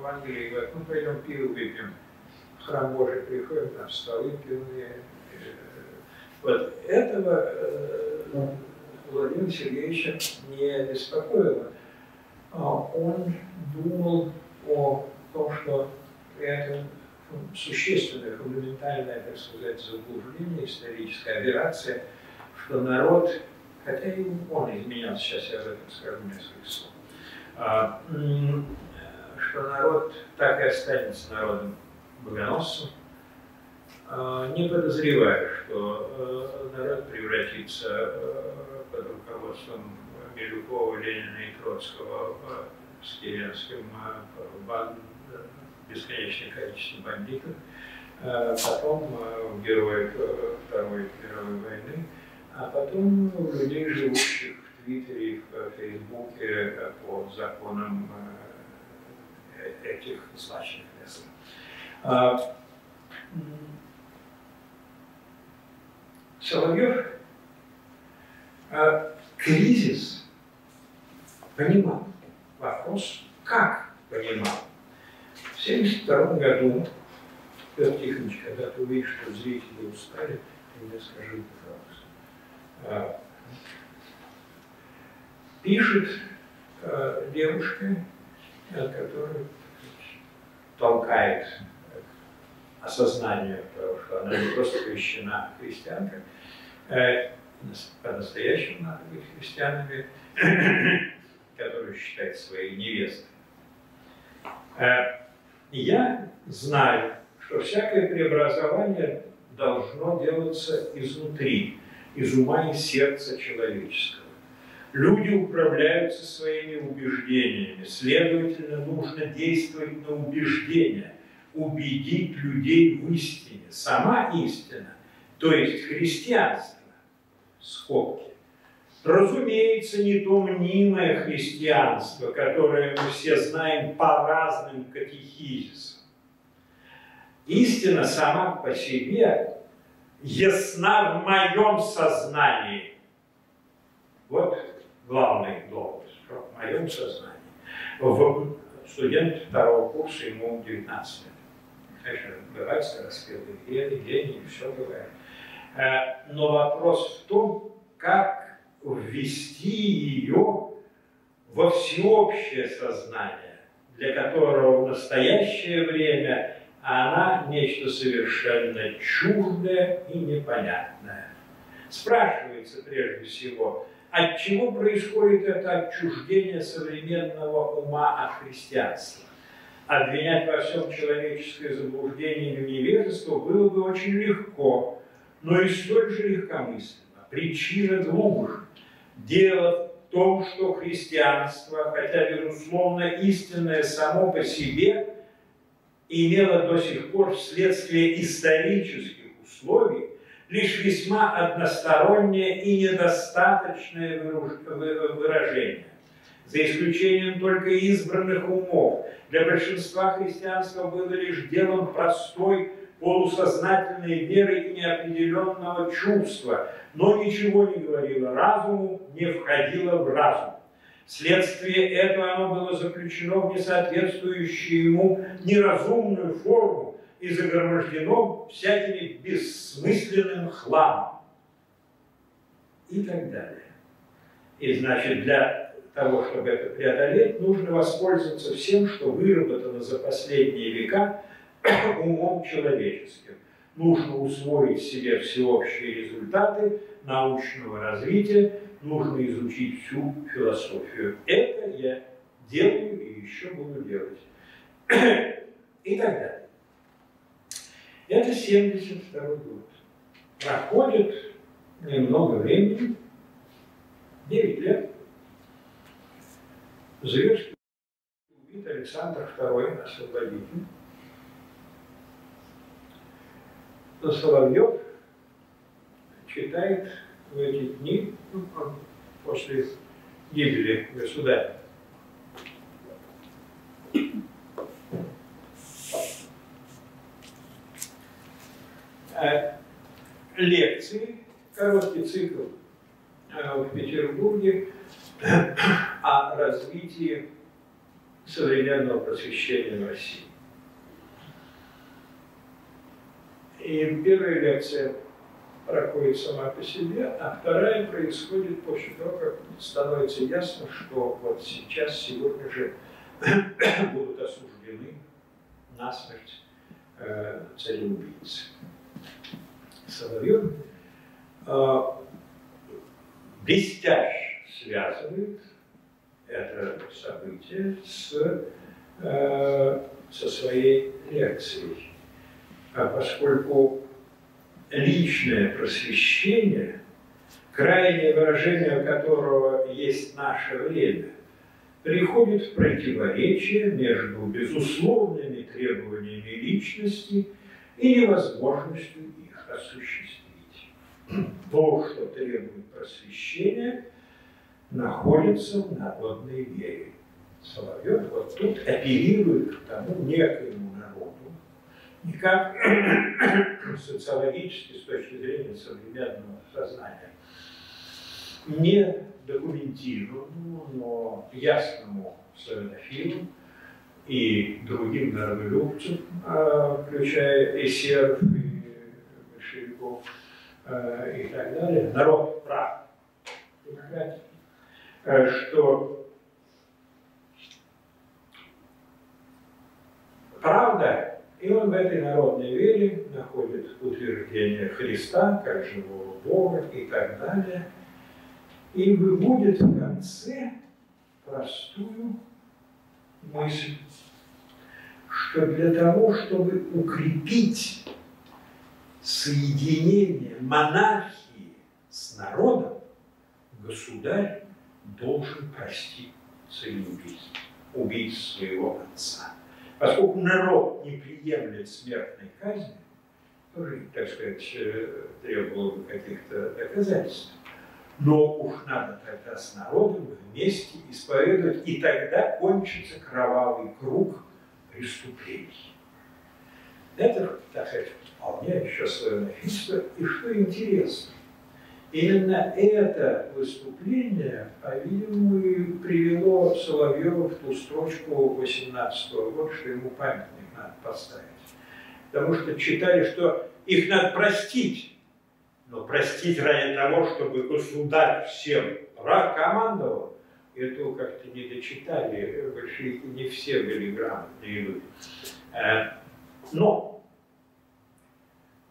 в Англии говорят, ну пойдем пиво выпьем храм Божий приходит, там столы пивные. Вот этого э, Владимира Сергеевича не беспокоило. А он думал о том, что это существенное, фундаментальное, так сказать, заблуждение, историческая операция, что народ, хотя и он изменялся, сейчас я об этом скажу несколько слов, что народ так и останется народом богоносцем, не подозревая, что народ превратится под руководством Милюкова, Ленина и Троцкого с Керенским банд, бесконечное количество бандитов, потом в героев Второй мировой войны, а потом людей, живущих в Твиттере, в Фейсбуке по законам э, этих злачных мест. А, Соловьев кризис понимал вопрос, как понимал. В 1972 году, Петр Тихонович, когда ты увидишь, что зрители устали, ты мне скажи, пожалуйста. А, пишет э, девушка, которая толкает осознание того, что она не просто крещена, а христианка, э, по-настоящему надо быть христианами, которые считают своей невестой. Э, я знаю, что всякое преобразование должно делаться изнутри, из ума и сердца человеческого. Люди управляются своими убеждениями, следовательно, нужно действовать на убеждения, убедить людей в истине. Сама истина, то есть христианство, скобки, разумеется, не то мнимое христианство, которое мы все знаем по разным катехизисам. Истина сама по себе ясна в моем сознании. Вот главный довод, что в моем сознании. В студент второго курса, ему 19 лет. Конечно, бывает скороспелые гены, гении, все бывает. Э, но вопрос в том, как ввести ее во всеобщее сознание, для которого в настоящее время она нечто совершенно чуждое и непонятное. Спрашивается прежде всего, от чего происходит это отчуждение современного ума от христианства? Обвинять во всем человеческое заблуждение или невежество было бы очень легко, но и столь же легкомысленно. Причина глубже. Дело в том, что христианство, хотя, безусловно, истинное само по себе, имело до сих пор вследствие исторических условий лишь весьма одностороннее и недостаточное выражение. За исключением только избранных умов, для большинства христианства было лишь делом простой полусознательной веры и неопределенного чувства, но ничего не говорило разуму, не входило в разум. Вследствие этого оно было заключено в несоответствующую ему неразумную форму, и загромождено всякими бессмысленным хламом. И так далее. И значит, для того, чтобы это преодолеть, нужно воспользоваться всем, что выработано за последние века умом человеческим. Нужно усвоить себе всеобщие результаты научного развития, нужно изучить всю философию. Это я делаю и еще буду делать. И так далее. Это 72 год. Проходит немного времени, 9 лет. Зверский убит Александр II Освободитель. Но Соловьев читает в эти дни, ну, после гибели государя, Э, лекции, короткий цикл э, в Петербурге о развитии современного просвещения в России. И первая лекция проходит сама по себе, а вторая происходит после того, как становится ясно, что вот сейчас, сегодня же будут осуждены насмерть э, цареубийцы. Соловьев э, блестяще связывает это событие с, э, со своей лекцией. А поскольку личное просвещение, крайнее выражение которого есть наше время, приходит в противоречие между безусловными требованиями личности и невозможностью осуществить. То, что требует просвещения, находится в народной вере. Соловьев вот тут апеллирует к тому некоему не как социологически, с точки зрения современного сознания, не документированному, но ясному славянофилу и другим народолюбцам, а, включая эсеров и большевиков а, и так далее, народ прав, а, что правда, и он в этой народной вере находит утверждение Христа как живого Бога и так далее, и выводит в конце простую мысль, что для того, чтобы укрепить соединение монархии с народом, государь должен простить самоубийство, убить своего отца. Поскольку народ не приемлет смертной казни, тоже, так сказать, э, требовал бы каких-то доказательств. Но уж надо тогда с народом вместе исповедовать, и тогда кончится кровавый круг преступлений. Это, так сказать, вполне еще славянофильство. И что интересно, именно это выступление, по-видимому, и привело Соловьева в ту строчку 18 -го года, что ему памятник надо поставить. Потому что читали, что их надо простить, но простить ради того, чтобы государь всем командовал, этого как-то не дочитали, большевики не все были грамотные люди. Э, но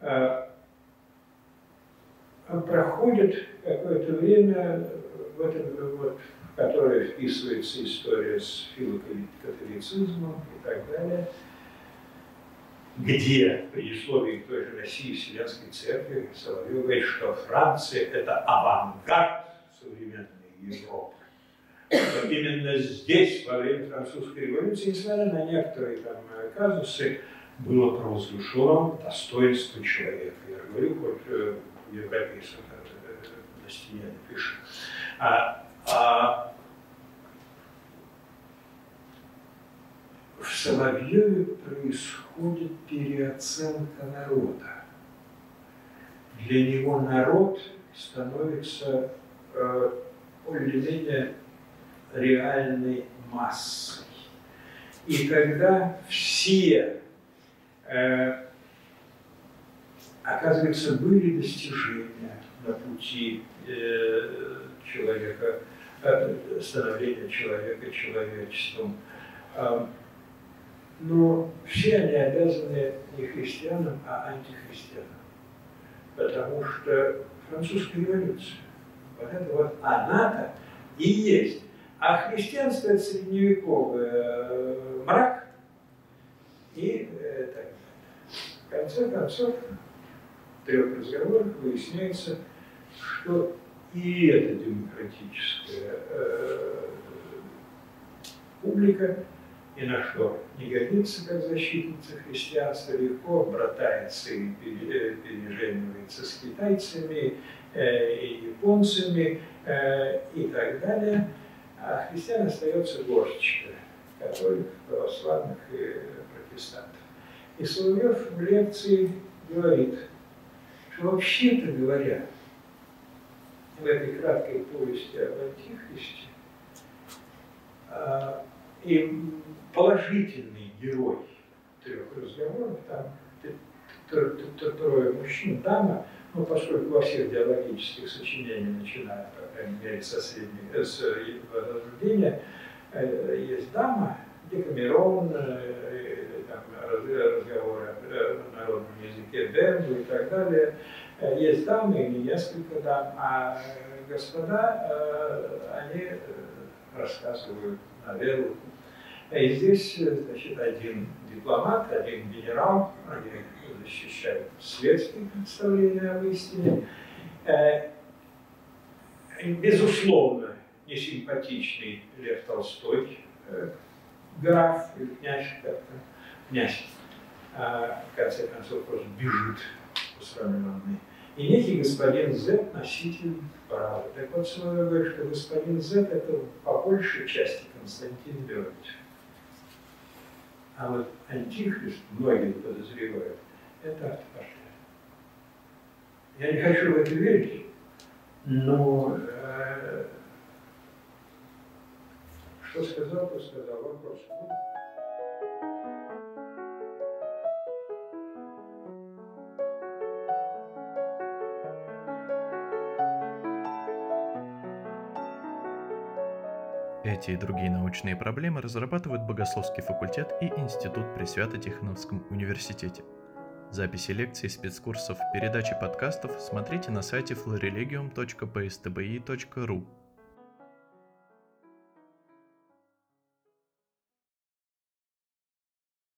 э, проходит какое-то время, в, этом, вот, в которое вписывается история с филокатолицизмом и так далее – где при условии той же России Вселенской Церкви Соловьев говорит, что Франция – это авангард современной Европы. Но именно здесь, во время французской революции, несмотря на некоторые там казусы, было провозглашено достоинство человека. Я говорю, хоть европейцам на стене напишет. А, а в Соловьеве происходит переоценка народа. Для него народ становится э, более-менее реальной массой. И когда все, э, оказывается, были достижения на пути э, человека, э, становления человека человечеством, э, но все они обязаны не христианам, а антихристианам. Потому что французская революция, вот это вот она-то и есть. А христианство – это средневековый э, мрак и так В конце концов, трех разговорах выясняется, что и эта демократическая э, публика ни на что не годится как защитница христианства, легко братается и э, переженивается с китайцами, э, и японцами и так далее. А христиан остается горсточка католиков, православных и протестантов. И Соловьев в лекции говорит, вообще-то говоря, в этой краткой повести об Антихристе, а, и положительный герой трех разговоров, там трое мужчин, дама, ну, поскольку во всех диалогических сочинениях, начиная, по крайней мере, со средней, э, с возрождения, э, есть дама, Декамерон, э, там, разговоры о народном языке Берну и так далее. Есть дамы или несколько дам, а господа, они рассказывают на веру и здесь, значит, один дипломат, один генерал, они защищают светские представления об истине. Э, безусловно, несимпатичный Лев Толстой, э, граф или князь, как-то, князь, а, в конце концов, просто бежит усрамленный. И некий господин Z носитель права. Так вот, Соловьев говорит, что господин Z это по большей части Константин Леонидович. А вот антихрист, многие подозревают, это автопортрет. Я не хочу в это верить, но э, Что сказал, то сказал. Вопрос. Эти и другие научные проблемы разрабатывают Богословский факультет и Институт при Свято-Тихоновском университете. Записи лекций, спецкурсов, передачи подкастов смотрите на сайте florilegium.pstbi.ru